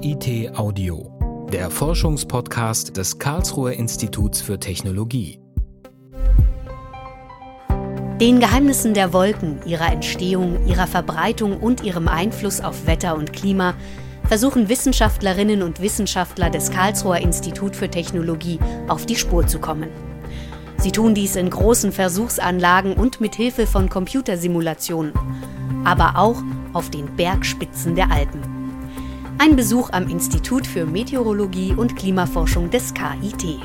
KIT Audio, der Forschungspodcast des Karlsruher Instituts für Technologie. Den Geheimnissen der Wolken, ihrer Entstehung, ihrer Verbreitung und ihrem Einfluss auf Wetter und Klima versuchen Wissenschaftlerinnen und Wissenschaftler des Karlsruher Institut für Technologie auf die Spur zu kommen. Sie tun dies in großen Versuchsanlagen und mit Hilfe von Computersimulationen, aber auch auf den Bergspitzen der Alpen. Ein Besuch am Institut für Meteorologie und Klimaforschung des KIT.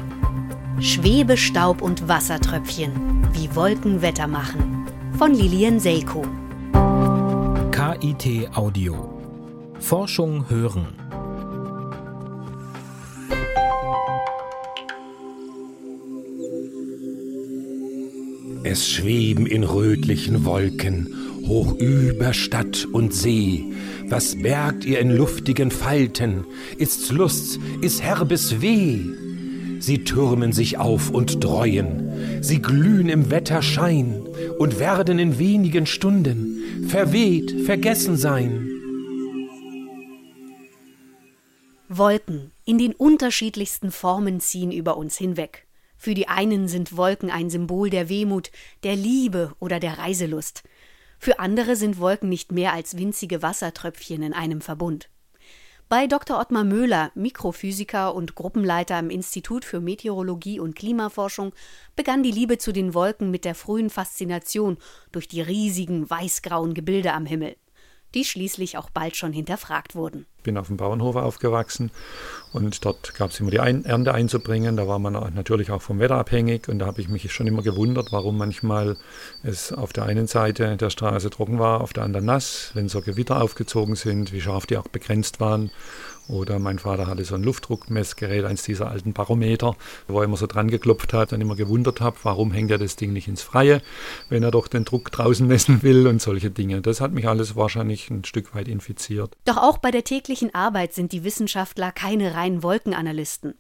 Schwebestaub und Wassertröpfchen, wie Wolken Wetter machen. Von Lilian Selko. KIT Audio. Forschung hören. Es schweben in rötlichen Wolken hoch über Stadt und See. Was bergt ihr in luftigen Falten? Ist's Lust, ist herbes Weh? Sie türmen sich auf und dreuen, sie glühen im Wetterschein und werden in wenigen Stunden verweht, vergessen sein. Wolken in den unterschiedlichsten Formen ziehen über uns hinweg. Für die einen sind Wolken ein Symbol der Wehmut, der Liebe oder der Reiselust. Für andere sind Wolken nicht mehr als winzige Wassertröpfchen in einem Verbund. Bei Dr. Ottmar Möhler, Mikrophysiker und Gruppenleiter am Institut für Meteorologie und Klimaforschung, begann die Liebe zu den Wolken mit der frühen Faszination durch die riesigen weißgrauen Gebilde am Himmel die schließlich auch bald schon hinterfragt wurden. Ich bin auf dem Bauernhof aufgewachsen und dort gab es immer die Ein Ernte einzubringen. Da war man natürlich auch vom Wetter abhängig und da habe ich mich schon immer gewundert, warum manchmal es auf der einen Seite der Straße trocken war, auf der anderen nass, wenn so Gewitter aufgezogen sind, wie scharf die auch begrenzt waren. Oder mein Vater hatte so ein Luftdruckmessgerät, eins dieser alten Barometer, wo er immer so dran geklopft hat und immer gewundert habe, warum hängt er das Ding nicht ins Freie, wenn er doch den Druck draußen messen will und solche Dinge. Das hat mich alles wahrscheinlich ein Stück weit infiziert. Doch auch bei der täglichen Arbeit sind die Wissenschaftler keine reinen Wolkenanalysten.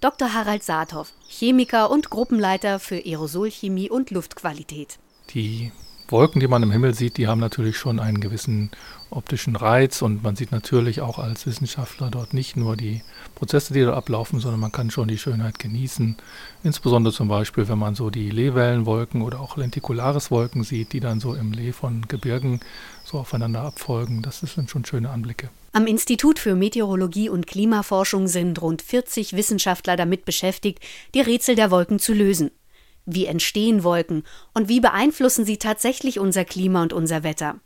Dr. Harald Saathoff, Chemiker und Gruppenleiter für Aerosolchemie und Luftqualität. Die Wolken, die man im Himmel sieht, die haben natürlich schon einen gewissen optischen Reiz und man sieht natürlich auch als Wissenschaftler dort nicht nur die Prozesse, die da ablaufen, sondern man kann schon die Schönheit genießen. Insbesondere zum Beispiel, wenn man so die Lehwellenwolken oder auch Lenticulariswolken sieht, die dann so im Lee von Gebirgen so aufeinander abfolgen. Das sind schon schöne Anblicke. Am Institut für Meteorologie und Klimaforschung sind rund 40 Wissenschaftler damit beschäftigt, die Rätsel der Wolken zu lösen. Wie entstehen Wolken und wie beeinflussen sie tatsächlich unser Klima und unser Wetter?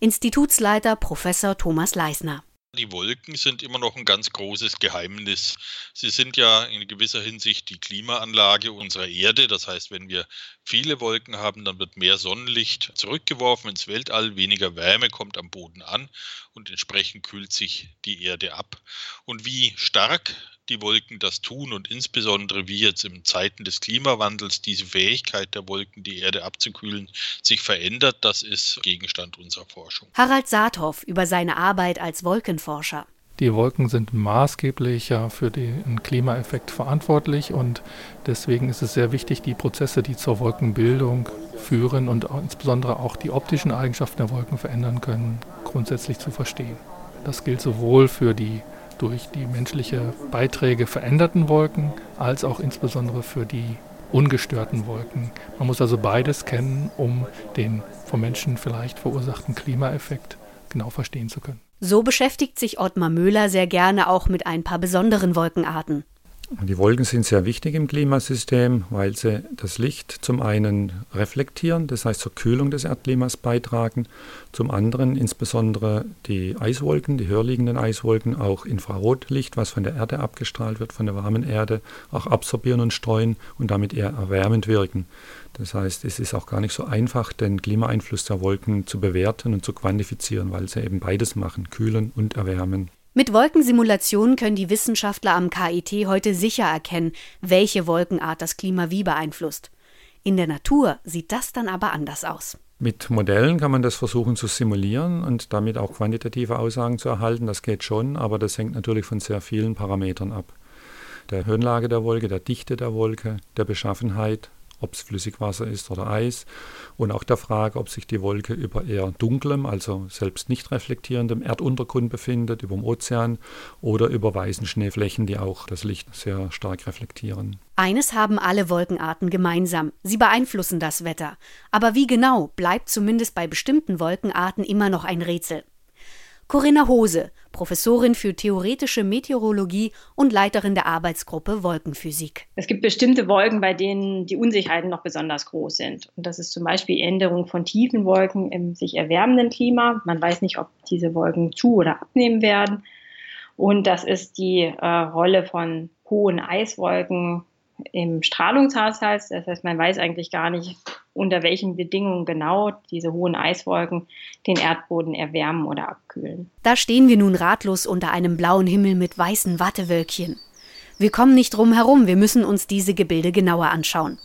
Institutsleiter Professor Thomas Leisner. Die Wolken sind immer noch ein ganz großes Geheimnis. Sie sind ja in gewisser Hinsicht die Klimaanlage unserer Erde. Das heißt, wenn wir viele Wolken haben, dann wird mehr Sonnenlicht zurückgeworfen ins Weltall, weniger Wärme kommt am Boden an und entsprechend kühlt sich die Erde ab. Und wie stark die Wolken das tun und insbesondere wie jetzt in Zeiten des Klimawandels diese Fähigkeit der Wolken, die Erde abzukühlen, sich verändert, das ist Gegenstand unserer Forschung. Harald Saathoff über seine Arbeit als Wolkenforscher. Die Wolken sind maßgeblich ja für den Klimaeffekt verantwortlich und deswegen ist es sehr wichtig, die Prozesse, die zur Wolkenbildung führen und insbesondere auch die optischen Eigenschaften der Wolken verändern können, grundsätzlich zu verstehen. Das gilt sowohl für die durch die menschliche Beiträge veränderten Wolken als auch insbesondere für die ungestörten Wolken. Man muss also beides kennen, um den vom Menschen vielleicht verursachten Klimaeffekt genau verstehen zu können. So beschäftigt sich Ottmar Möhler sehr gerne auch mit ein paar besonderen Wolkenarten. Die Wolken sind sehr wichtig im Klimasystem, weil sie das Licht zum einen reflektieren, das heißt zur Kühlung des Erdklimas beitragen, zum anderen insbesondere die Eiswolken, die höher liegenden Eiswolken, auch Infrarotlicht, was von der Erde abgestrahlt wird, von der warmen Erde, auch absorbieren und streuen und damit eher erwärmend wirken. Das heißt, es ist auch gar nicht so einfach, den Klimaeinfluss der Wolken zu bewerten und zu quantifizieren, weil sie eben beides machen, kühlen und erwärmen. Mit Wolkensimulationen können die Wissenschaftler am KIT heute sicher erkennen, welche Wolkenart das Klima wie beeinflusst. In der Natur sieht das dann aber anders aus. Mit Modellen kann man das versuchen zu simulieren und damit auch quantitative Aussagen zu erhalten. Das geht schon, aber das hängt natürlich von sehr vielen Parametern ab. Der Höhenlage der Wolke, der Dichte der Wolke, der Beschaffenheit ob es Flüssigwasser ist oder Eis. Und auch der Frage, ob sich die Wolke über eher dunklem, also selbst nicht reflektierendem Erduntergrund befindet, über dem Ozean oder über weißen Schneeflächen, die auch das Licht sehr stark reflektieren. Eines haben alle Wolkenarten gemeinsam. Sie beeinflussen das Wetter. Aber wie genau, bleibt zumindest bei bestimmten Wolkenarten immer noch ein Rätsel. Corinna Hose, Professorin für theoretische Meteorologie und Leiterin der Arbeitsgruppe Wolkenphysik. Es gibt bestimmte Wolken, bei denen die Unsicherheiten noch besonders groß sind. Und das ist zum Beispiel Änderung von tiefen Wolken im sich erwärmenden Klima. Man weiß nicht, ob diese Wolken zu- oder abnehmen werden. Und das ist die äh, Rolle von hohen Eiswolken im Strahlungshaushalt. Das heißt, man weiß eigentlich gar nicht, unter welchen Bedingungen genau diese hohen Eiswolken den Erdboden erwärmen oder abkühlen. Da stehen wir nun ratlos unter einem blauen Himmel mit weißen Wattewölkchen. Wir kommen nicht drum herum, wir müssen uns diese Gebilde genauer anschauen.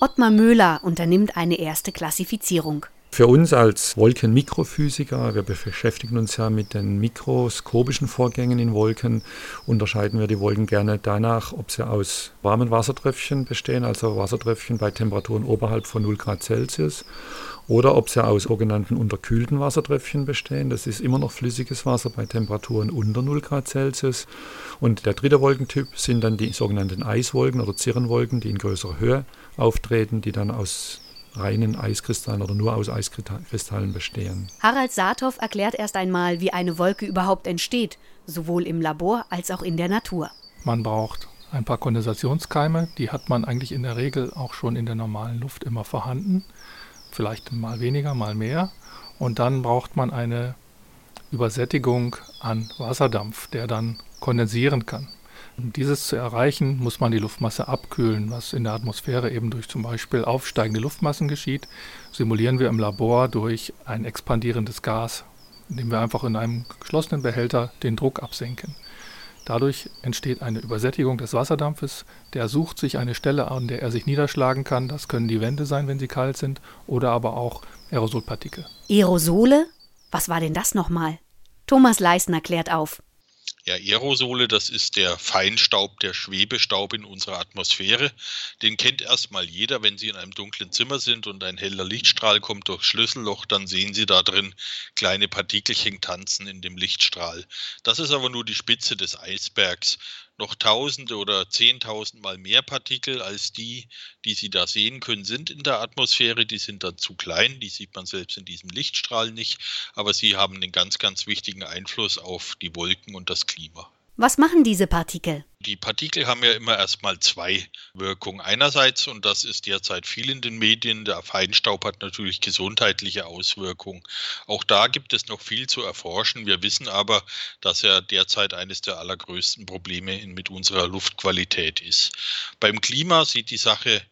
Ottmar Möhler unternimmt eine erste Klassifizierung. Für uns als Wolkenmikrophysiker, wir beschäftigen uns ja mit den mikroskopischen Vorgängen in Wolken, unterscheiden wir die Wolken gerne danach, ob sie aus warmen Wassertröpfchen bestehen, also Wassertröpfchen bei Temperaturen oberhalb von 0 Grad Celsius, oder ob sie aus sogenannten unterkühlten Wassertröpfchen bestehen. Das ist immer noch flüssiges Wasser bei Temperaturen unter 0 Grad Celsius. Und der dritte Wolkentyp sind dann die sogenannten Eiswolken oder Zirrenwolken, die in größerer Höhe auftreten, die dann aus reinen Eiskristallen oder nur aus Eiskristallen bestehen. Harald Saathoff erklärt erst einmal, wie eine Wolke überhaupt entsteht, sowohl im Labor als auch in der Natur. Man braucht ein paar Kondensationskeime, die hat man eigentlich in der Regel auch schon in der normalen Luft immer vorhanden, vielleicht mal weniger, mal mehr. Und dann braucht man eine Übersättigung an Wasserdampf, der dann kondensieren kann. Um dieses zu erreichen, muss man die Luftmasse abkühlen, was in der Atmosphäre eben durch zum Beispiel aufsteigende Luftmassen geschieht. Simulieren wir im Labor durch ein expandierendes Gas, indem wir einfach in einem geschlossenen Behälter den Druck absenken. Dadurch entsteht eine Übersättigung des Wasserdampfes, der sucht sich eine Stelle an, der er sich niederschlagen kann. Das können die Wände sein, wenn sie kalt sind, oder aber auch Aerosolpartikel. Aerosole? Was war denn das nochmal? Thomas Leisner klärt auf. Ja, Aerosole, das ist der Feinstaub, der Schwebestaub in unserer Atmosphäre. Den kennt erstmal jeder, wenn Sie in einem dunklen Zimmer sind und ein heller Lichtstrahl kommt durchs Schlüsselloch, dann sehen Sie da drin kleine Partikelchen tanzen in dem Lichtstrahl. Das ist aber nur die Spitze des Eisbergs noch tausende oder zehntausendmal mehr Partikel als die, die Sie da sehen können, sind in der Atmosphäre. Die sind dann zu klein, die sieht man selbst in diesem Lichtstrahl nicht, aber sie haben einen ganz, ganz wichtigen Einfluss auf die Wolken und das Klima. Was machen diese Partikel? Die Partikel haben ja immer erstmal zwei Wirkungen. Einerseits, und das ist derzeit viel in den Medien, der Feinstaub hat natürlich gesundheitliche Auswirkungen. Auch da gibt es noch viel zu erforschen. Wir wissen aber, dass er derzeit eines der allergrößten Probleme mit unserer Luftqualität ist. Beim Klima sieht die Sache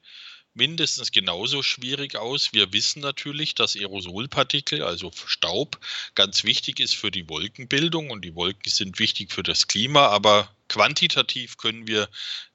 mindestens genauso schwierig aus. Wir wissen natürlich, dass Aerosolpartikel, also Staub, ganz wichtig ist für die Wolkenbildung und die Wolken sind wichtig für das Klima, aber quantitativ können wir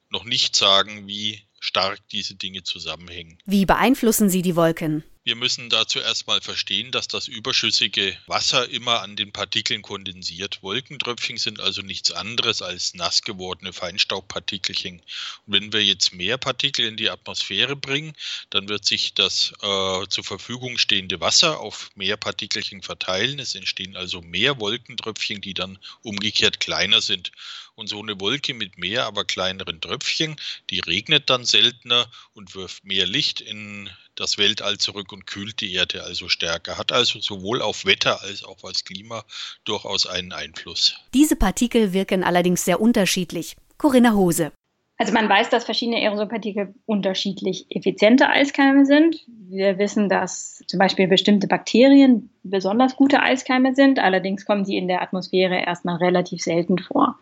noch nicht sagen, wie stark diese Dinge zusammenhängen. Wie beeinflussen sie die Wolken? Wir müssen dazu erstmal verstehen, dass das überschüssige Wasser immer an den Partikeln kondensiert. Wolkentröpfchen sind also nichts anderes als nass gewordene Feinstaubpartikelchen. Und wenn wir jetzt mehr Partikel in die Atmosphäre bringen, dann wird sich das äh, zur Verfügung stehende Wasser auf mehr Partikelchen verteilen. Es entstehen also mehr Wolkentröpfchen, die dann umgekehrt kleiner sind. Und so eine Wolke mit mehr, aber kleineren Tröpfchen, die regnet dann seltener und wirft mehr Licht in das Weltall zurück und kühlt die Erde also stärker. Hat also sowohl auf Wetter als auch aufs Klima durchaus einen Einfluss. Diese Partikel wirken allerdings sehr unterschiedlich. Corinna Hose. Also man weiß, dass verschiedene Aerosolpartikel unterschiedlich effiziente Eiskeime sind. Wir wissen, dass zum Beispiel bestimmte Bakterien besonders gute Eiskeime sind. Allerdings kommen sie in der Atmosphäre erstmal relativ selten vor.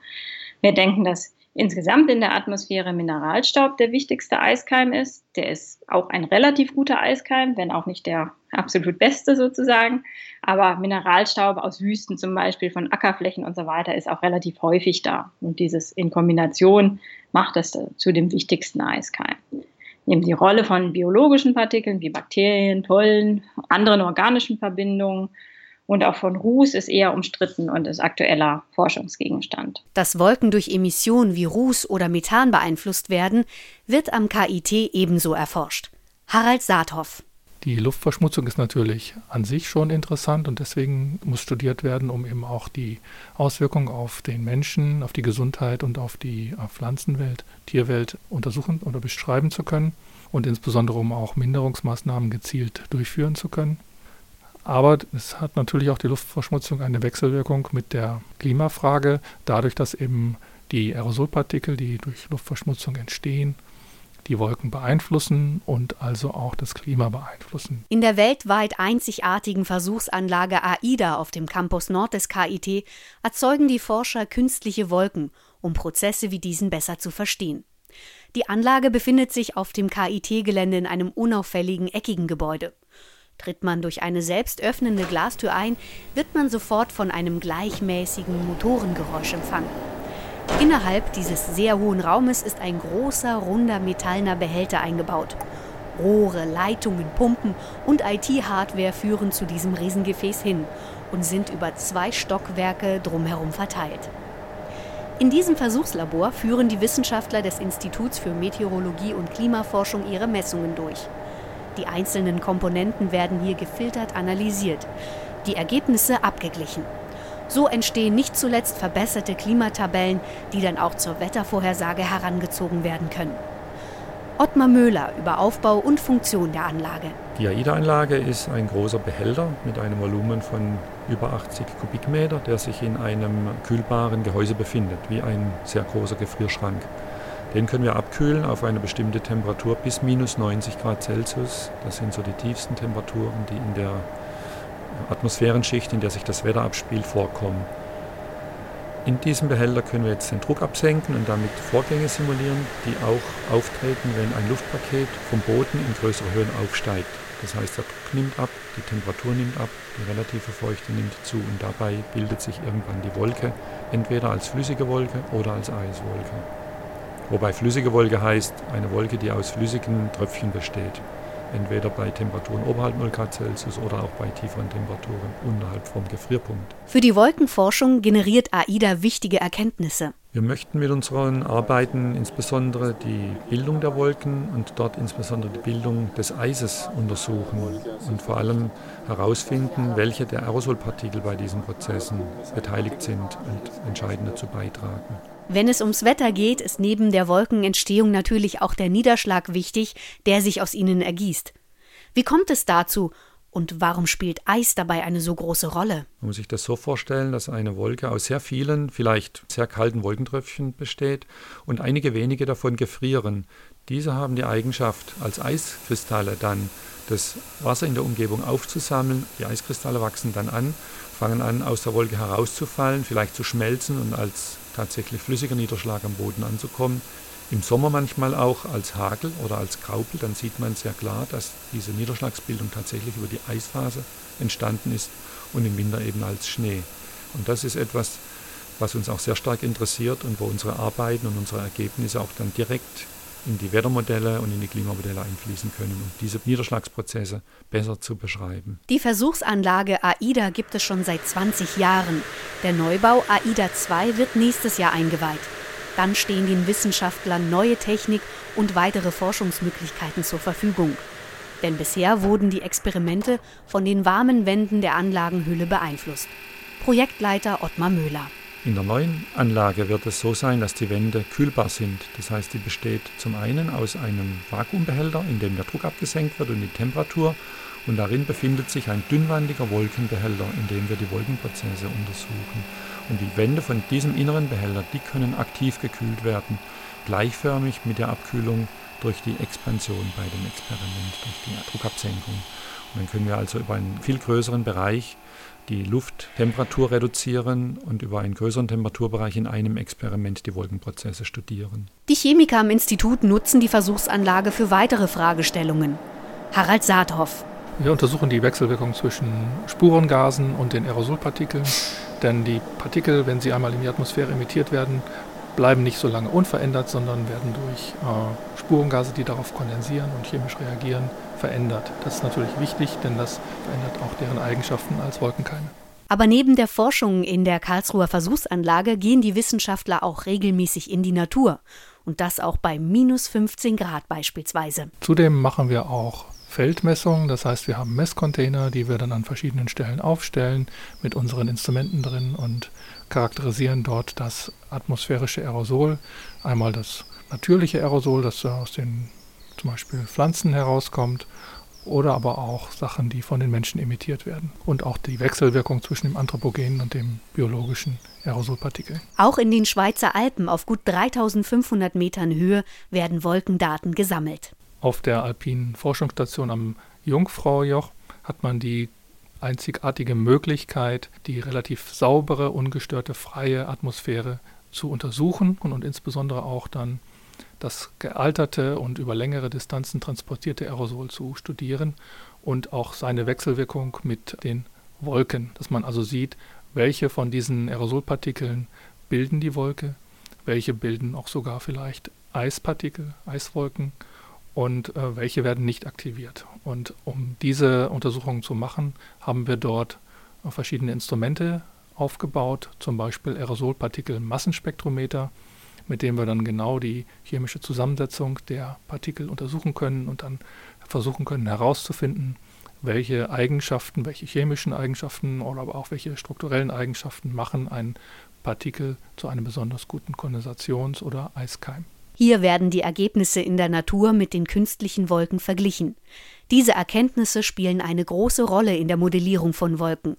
Wir denken, dass insgesamt in der Atmosphäre Mineralstaub der wichtigste Eiskeim ist. Der ist auch ein relativ guter Eiskeim, wenn auch nicht der absolut beste sozusagen. Aber Mineralstaub aus Wüsten zum Beispiel, von Ackerflächen und so weiter, ist auch relativ häufig da. Und dieses in Kombination macht es zu dem wichtigsten Eiskeim. Neben die Rolle von biologischen Partikeln wie Bakterien, Pollen, anderen organischen Verbindungen und auch von Ruß ist eher umstritten und ist aktueller Forschungsgegenstand. Dass Wolken durch Emissionen wie Ruß oder Methan beeinflusst werden, wird am KIT ebenso erforscht. Harald Saathoff. Die Luftverschmutzung ist natürlich an sich schon interessant und deswegen muss studiert werden, um eben auch die Auswirkungen auf den Menschen, auf die Gesundheit und auf die Pflanzenwelt, Tierwelt untersuchen oder beschreiben zu können und insbesondere um auch Minderungsmaßnahmen gezielt durchführen zu können. Aber es hat natürlich auch die Luftverschmutzung eine Wechselwirkung mit der Klimafrage, dadurch, dass eben die Aerosolpartikel, die durch Luftverschmutzung entstehen, die Wolken beeinflussen und also auch das Klima beeinflussen. In der weltweit einzigartigen Versuchsanlage AIDA auf dem Campus Nord des KIT erzeugen die Forscher künstliche Wolken, um Prozesse wie diesen besser zu verstehen. Die Anlage befindet sich auf dem KIT-Gelände in einem unauffälligen, eckigen Gebäude. Tritt man durch eine selbst öffnende Glastür ein, wird man sofort von einem gleichmäßigen Motorengeräusch empfangen. Innerhalb dieses sehr hohen Raumes ist ein großer, runder metallener Behälter eingebaut. Rohre, Leitungen, Pumpen und IT-Hardware führen zu diesem Riesengefäß hin und sind über zwei Stockwerke drumherum verteilt. In diesem Versuchslabor führen die Wissenschaftler des Instituts für Meteorologie und Klimaforschung ihre Messungen durch. Die einzelnen Komponenten werden hier gefiltert analysiert, die Ergebnisse abgeglichen. So entstehen nicht zuletzt verbesserte Klimatabellen, die dann auch zur Wettervorhersage herangezogen werden können. Ottmar Möhler über Aufbau und Funktion der Anlage. Die AIDA-Anlage ist ein großer Behälter mit einem Volumen von über 80 Kubikmeter, der sich in einem kühlbaren Gehäuse befindet, wie ein sehr großer Gefrierschrank. Den können wir abkühlen auf eine bestimmte Temperatur bis minus 90 Grad Celsius. Das sind so die tiefsten Temperaturen, die in der Atmosphärenschicht, in der sich das Wetter abspielt, vorkommen. In diesem Behälter können wir jetzt den Druck absenken und damit Vorgänge simulieren, die auch auftreten, wenn ein Luftpaket vom Boden in größere Höhen aufsteigt. Das heißt, der Druck nimmt ab, die Temperatur nimmt ab, die relative Feuchte nimmt zu und dabei bildet sich irgendwann die Wolke, entweder als flüssige Wolke oder als Eiswolke. Wobei flüssige Wolke heißt eine Wolke, die aus flüssigen Tröpfchen besteht entweder bei Temperaturen oberhalb 0 Grad Celsius oder auch bei tieferen Temperaturen unterhalb vom Gefrierpunkt. Für die Wolkenforschung generiert AIDA wichtige Erkenntnisse. Wir möchten mit unseren Arbeiten insbesondere die Bildung der Wolken und dort insbesondere die Bildung des Eises untersuchen und vor allem herausfinden, welche der Aerosolpartikel bei diesen Prozessen beteiligt sind und entscheidend dazu beitragen. Wenn es ums Wetter geht, ist neben der Wolkenentstehung natürlich auch der Niederschlag wichtig, der sich aus ihnen ergießt. Wie kommt es dazu und warum spielt Eis dabei eine so große Rolle? Man muss sich das so vorstellen, dass eine Wolke aus sehr vielen, vielleicht sehr kalten Wolkentröpfchen besteht und einige wenige davon gefrieren. Diese haben die Eigenschaft, als Eiskristalle dann das Wasser in der Umgebung aufzusammeln. Die Eiskristalle wachsen dann an, fangen an, aus der Wolke herauszufallen, vielleicht zu schmelzen und als tatsächlich flüssiger Niederschlag am Boden anzukommen. Im Sommer manchmal auch als Hagel oder als Graupel, dann sieht man sehr klar, dass diese Niederschlagsbildung tatsächlich über die Eisphase entstanden ist und im Winter eben als Schnee. Und das ist etwas, was uns auch sehr stark interessiert und wo unsere Arbeiten und unsere Ergebnisse auch dann direkt in die Wettermodelle und in die Klimamodelle einfließen können, um diese Niederschlagsprozesse besser zu beschreiben. Die Versuchsanlage AIDA gibt es schon seit 20 Jahren. Der Neubau AIDA 2 wird nächstes Jahr eingeweiht. Dann stehen den Wissenschaftlern neue Technik und weitere Forschungsmöglichkeiten zur Verfügung. Denn bisher wurden die Experimente von den warmen Wänden der Anlagenhülle beeinflusst. Projektleiter Ottmar Möhler. In der neuen Anlage wird es so sein, dass die Wände kühlbar sind. Das heißt, die besteht zum einen aus einem Vakuumbehälter, in dem der Druck abgesenkt wird und die Temperatur. Und darin befindet sich ein dünnwandiger Wolkenbehälter, in dem wir die Wolkenprozesse untersuchen. Und die Wände von diesem inneren Behälter, die können aktiv gekühlt werden, gleichförmig mit der Abkühlung durch die Expansion bei dem Experiment, durch die Druckabsenkung. Und dann können wir also über einen viel größeren Bereich die Lufttemperatur reduzieren und über einen größeren Temperaturbereich in einem Experiment die Wolkenprozesse studieren. Die Chemiker am Institut nutzen die Versuchsanlage für weitere Fragestellungen. Harald Saathoff. Wir untersuchen die Wechselwirkung zwischen Spurengasen und den Aerosolpartikeln, denn die Partikel, wenn sie einmal in die Atmosphäre emittiert werden, bleiben nicht so lange unverändert, sondern werden durch äh, Spurengase, die darauf kondensieren und chemisch reagieren, verändert. Das ist natürlich wichtig, denn das verändert auch deren Eigenschaften als Wolkenkeime. Aber neben der Forschung in der Karlsruher Versuchsanlage gehen die Wissenschaftler auch regelmäßig in die Natur Und das auch bei minus 15 Grad beispielsweise. Zudem machen wir auch Feldmessungen. Das heißt, wir haben Messcontainer, die wir dann an verschiedenen Stellen aufstellen mit unseren Instrumenten drin und charakterisieren dort das atmosphärische Aerosol. Einmal das natürliche Aerosol, das aus den zum Beispiel Pflanzen herauskommt oder aber auch Sachen, die von den Menschen emittiert werden. Und auch die Wechselwirkung zwischen dem anthropogenen und dem biologischen Aerosolpartikel. Auch in den Schweizer Alpen auf gut 3500 Metern Höhe werden Wolkendaten gesammelt. Auf der alpinen Forschungsstation am Jungfraujoch hat man die einzigartige Möglichkeit, die relativ saubere, ungestörte, freie Atmosphäre zu untersuchen und, und insbesondere auch dann das gealterte und über längere Distanzen transportierte Aerosol zu studieren und auch seine Wechselwirkung mit den Wolken, dass man also sieht, welche von diesen Aerosolpartikeln bilden die Wolke, welche bilden auch sogar vielleicht Eispartikel, Eiswolken und äh, welche werden nicht aktiviert. Und um diese Untersuchungen zu machen, haben wir dort verschiedene Instrumente aufgebaut, zum Beispiel Aerosolpartikel-Massenspektrometer, mit dem wir dann genau die chemische Zusammensetzung der Partikel untersuchen können und dann versuchen können herauszufinden, welche Eigenschaften, welche chemischen Eigenschaften oder aber auch welche strukturellen Eigenschaften machen ein Partikel zu einem besonders guten Kondensations- oder Eiskeim. Hier werden die Ergebnisse in der Natur mit den künstlichen Wolken verglichen. Diese Erkenntnisse spielen eine große Rolle in der Modellierung von Wolken.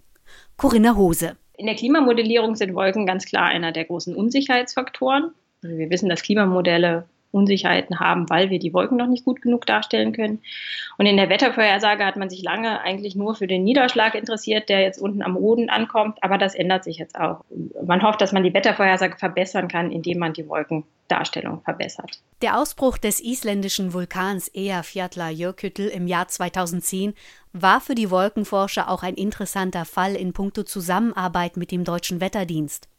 Corinna Hose. In der Klimamodellierung sind Wolken ganz klar einer der großen Unsicherheitsfaktoren. Also wir wissen, dass Klimamodelle Unsicherheiten haben, weil wir die Wolken noch nicht gut genug darstellen können. Und in der Wettervorhersage hat man sich lange eigentlich nur für den Niederschlag interessiert, der jetzt unten am Boden ankommt. Aber das ändert sich jetzt auch. Man hofft, dass man die Wettervorhersage verbessern kann, indem man die Wolkendarstellung verbessert. Der Ausbruch des isländischen Vulkans Eyjafjallajökull im Jahr 2010 war für die Wolkenforscher auch ein interessanter Fall in puncto Zusammenarbeit mit dem deutschen Wetterdienst.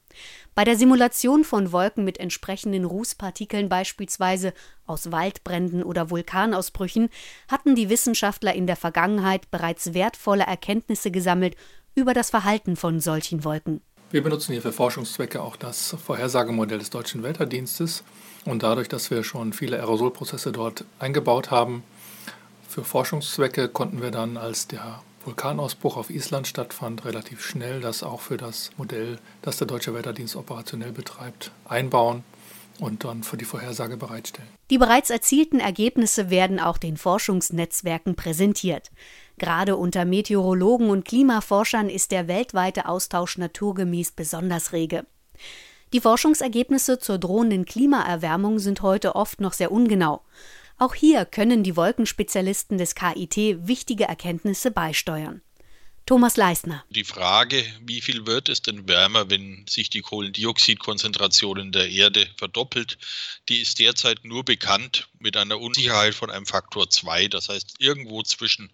Bei der Simulation von Wolken mit entsprechenden Rußpartikeln beispielsweise aus Waldbränden oder Vulkanausbrüchen hatten die Wissenschaftler in der Vergangenheit bereits wertvolle Erkenntnisse gesammelt über das Verhalten von solchen Wolken. Wir benutzen hier für Forschungszwecke auch das Vorhersagemodell des Deutschen Wetterdienstes und dadurch, dass wir schon viele Aerosolprozesse dort eingebaut haben, für Forschungszwecke konnten wir dann, als der Vulkanausbruch auf Island stattfand, relativ schnell das auch für das Modell, das der Deutsche Wetterdienst operationell betreibt, einbauen und dann für die Vorhersage bereitstellen. Die bereits erzielten Ergebnisse werden auch den Forschungsnetzwerken präsentiert. Gerade unter Meteorologen und Klimaforschern ist der weltweite Austausch naturgemäß besonders rege. Die Forschungsergebnisse zur drohenden Klimaerwärmung sind heute oft noch sehr ungenau. Auch hier können die Wolkenspezialisten des KIT wichtige Erkenntnisse beisteuern. Thomas Leisner. Die Frage, wie viel wird es denn wärmer, wenn sich die Kohlendioxidkonzentration in der Erde verdoppelt, die ist derzeit nur bekannt mit einer Unsicherheit von einem Faktor 2. Das heißt, irgendwo zwischen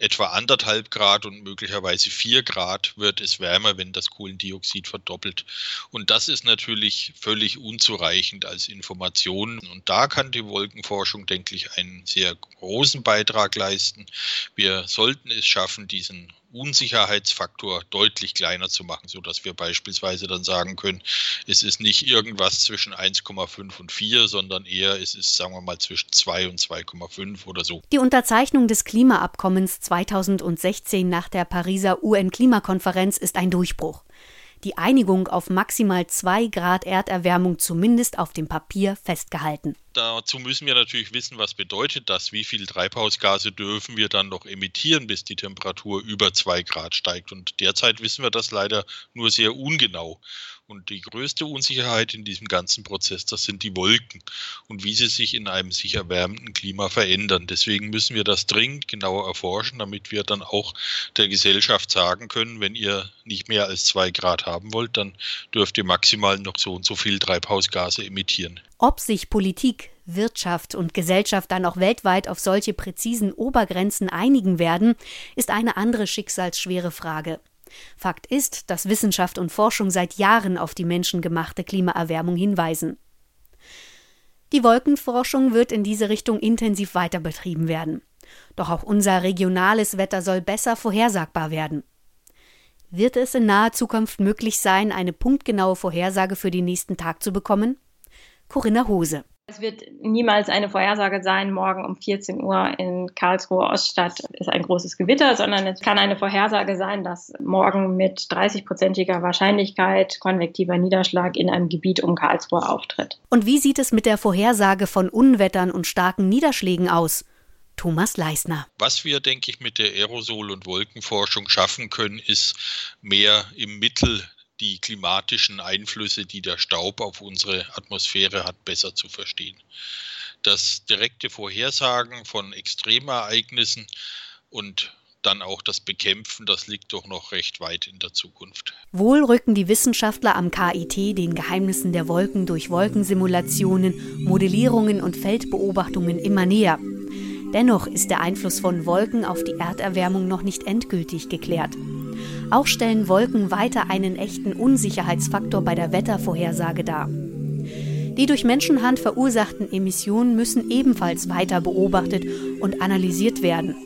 etwa anderthalb Grad und möglicherweise vier Grad wird es wärmer, wenn das Kohlendioxid verdoppelt. Und das ist natürlich völlig unzureichend als Information. Und da kann die Wolkenforschung, denke ich, einen sehr großen Beitrag leisten. Wir sollten es schaffen, diesen Unsicherheitsfaktor deutlich kleiner zu machen, sodass wir beispielsweise dann sagen können, es ist nicht irgendwas zwischen 1,5 und 4, sondern eher es ist, sagen wir mal, zwischen 2 und 2,5 oder so. Die Unterzeichnung des Klimaabkommens 2016 nach der Pariser UN-Klimakonferenz ist ein Durchbruch die Einigung auf maximal 2 Grad Erderwärmung zumindest auf dem Papier festgehalten. Dazu müssen wir natürlich wissen, was bedeutet das, wie viel Treibhausgase dürfen wir dann noch emittieren, bis die Temperatur über 2 Grad steigt. Und derzeit wissen wir das leider nur sehr ungenau. Und die größte Unsicherheit in diesem ganzen Prozess, das sind die Wolken und wie sie sich in einem sich erwärmenden Klima verändern. Deswegen müssen wir das dringend genauer erforschen, damit wir dann auch der Gesellschaft sagen können, wenn ihr nicht mehr als zwei Grad haben wollt, dann dürft ihr maximal noch so und so viel Treibhausgase emittieren. Ob sich Politik, Wirtschaft und Gesellschaft dann auch weltweit auf solche präzisen Obergrenzen einigen werden, ist eine andere schicksalsschwere Frage. Fakt ist, dass Wissenschaft und Forschung seit Jahren auf die menschengemachte Klimaerwärmung hinweisen. Die Wolkenforschung wird in diese Richtung intensiv weiter betrieben werden. Doch auch unser regionales Wetter soll besser vorhersagbar werden. Wird es in naher Zukunft möglich sein, eine punktgenaue Vorhersage für den nächsten Tag zu bekommen? Corinna Hose. Es wird niemals eine Vorhersage sein, morgen um 14 Uhr in Karlsruhe Oststadt ist ein großes Gewitter, sondern es kann eine Vorhersage sein, dass morgen mit 30-prozentiger Wahrscheinlichkeit konvektiver Niederschlag in einem Gebiet um Karlsruhe auftritt. Und wie sieht es mit der Vorhersage von Unwettern und starken Niederschlägen aus? Thomas Leisner. Was wir, denke ich, mit der Aerosol- und Wolkenforschung schaffen können, ist mehr im Mittel die klimatischen Einflüsse, die der Staub auf unsere Atmosphäre hat, besser zu verstehen. Das direkte Vorhersagen von Extremereignissen und dann auch das Bekämpfen, das liegt doch noch recht weit in der Zukunft. Wohl rücken die Wissenschaftler am KIT den Geheimnissen der Wolken durch Wolkensimulationen, Modellierungen und Feldbeobachtungen immer näher. Dennoch ist der Einfluss von Wolken auf die Erderwärmung noch nicht endgültig geklärt. Auch stellen Wolken weiter einen echten Unsicherheitsfaktor bei der Wettervorhersage dar. Die durch Menschenhand verursachten Emissionen müssen ebenfalls weiter beobachtet und analysiert werden.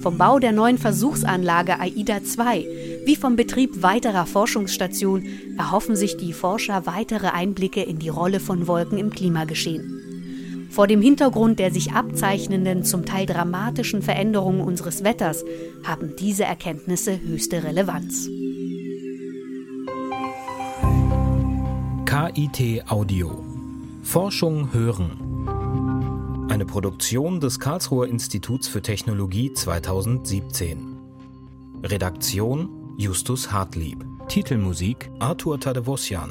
Vom Bau der neuen Versuchsanlage AIDA 2 wie vom Betrieb weiterer Forschungsstationen erhoffen sich die Forscher weitere Einblicke in die Rolle von Wolken im Klimageschehen. Vor dem Hintergrund der sich abzeichnenden, zum Teil dramatischen Veränderungen unseres Wetters haben diese Erkenntnisse höchste Relevanz. KIT Audio Forschung hören. Eine Produktion des Karlsruher Instituts für Technologie 2017. Redaktion Justus Hartlieb. Titelmusik Arthur Tadevosjan.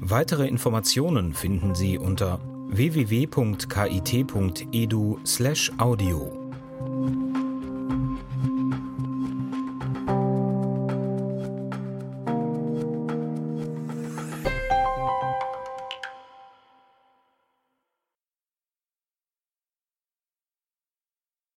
Weitere Informationen finden Sie unter www.kit.edu/audio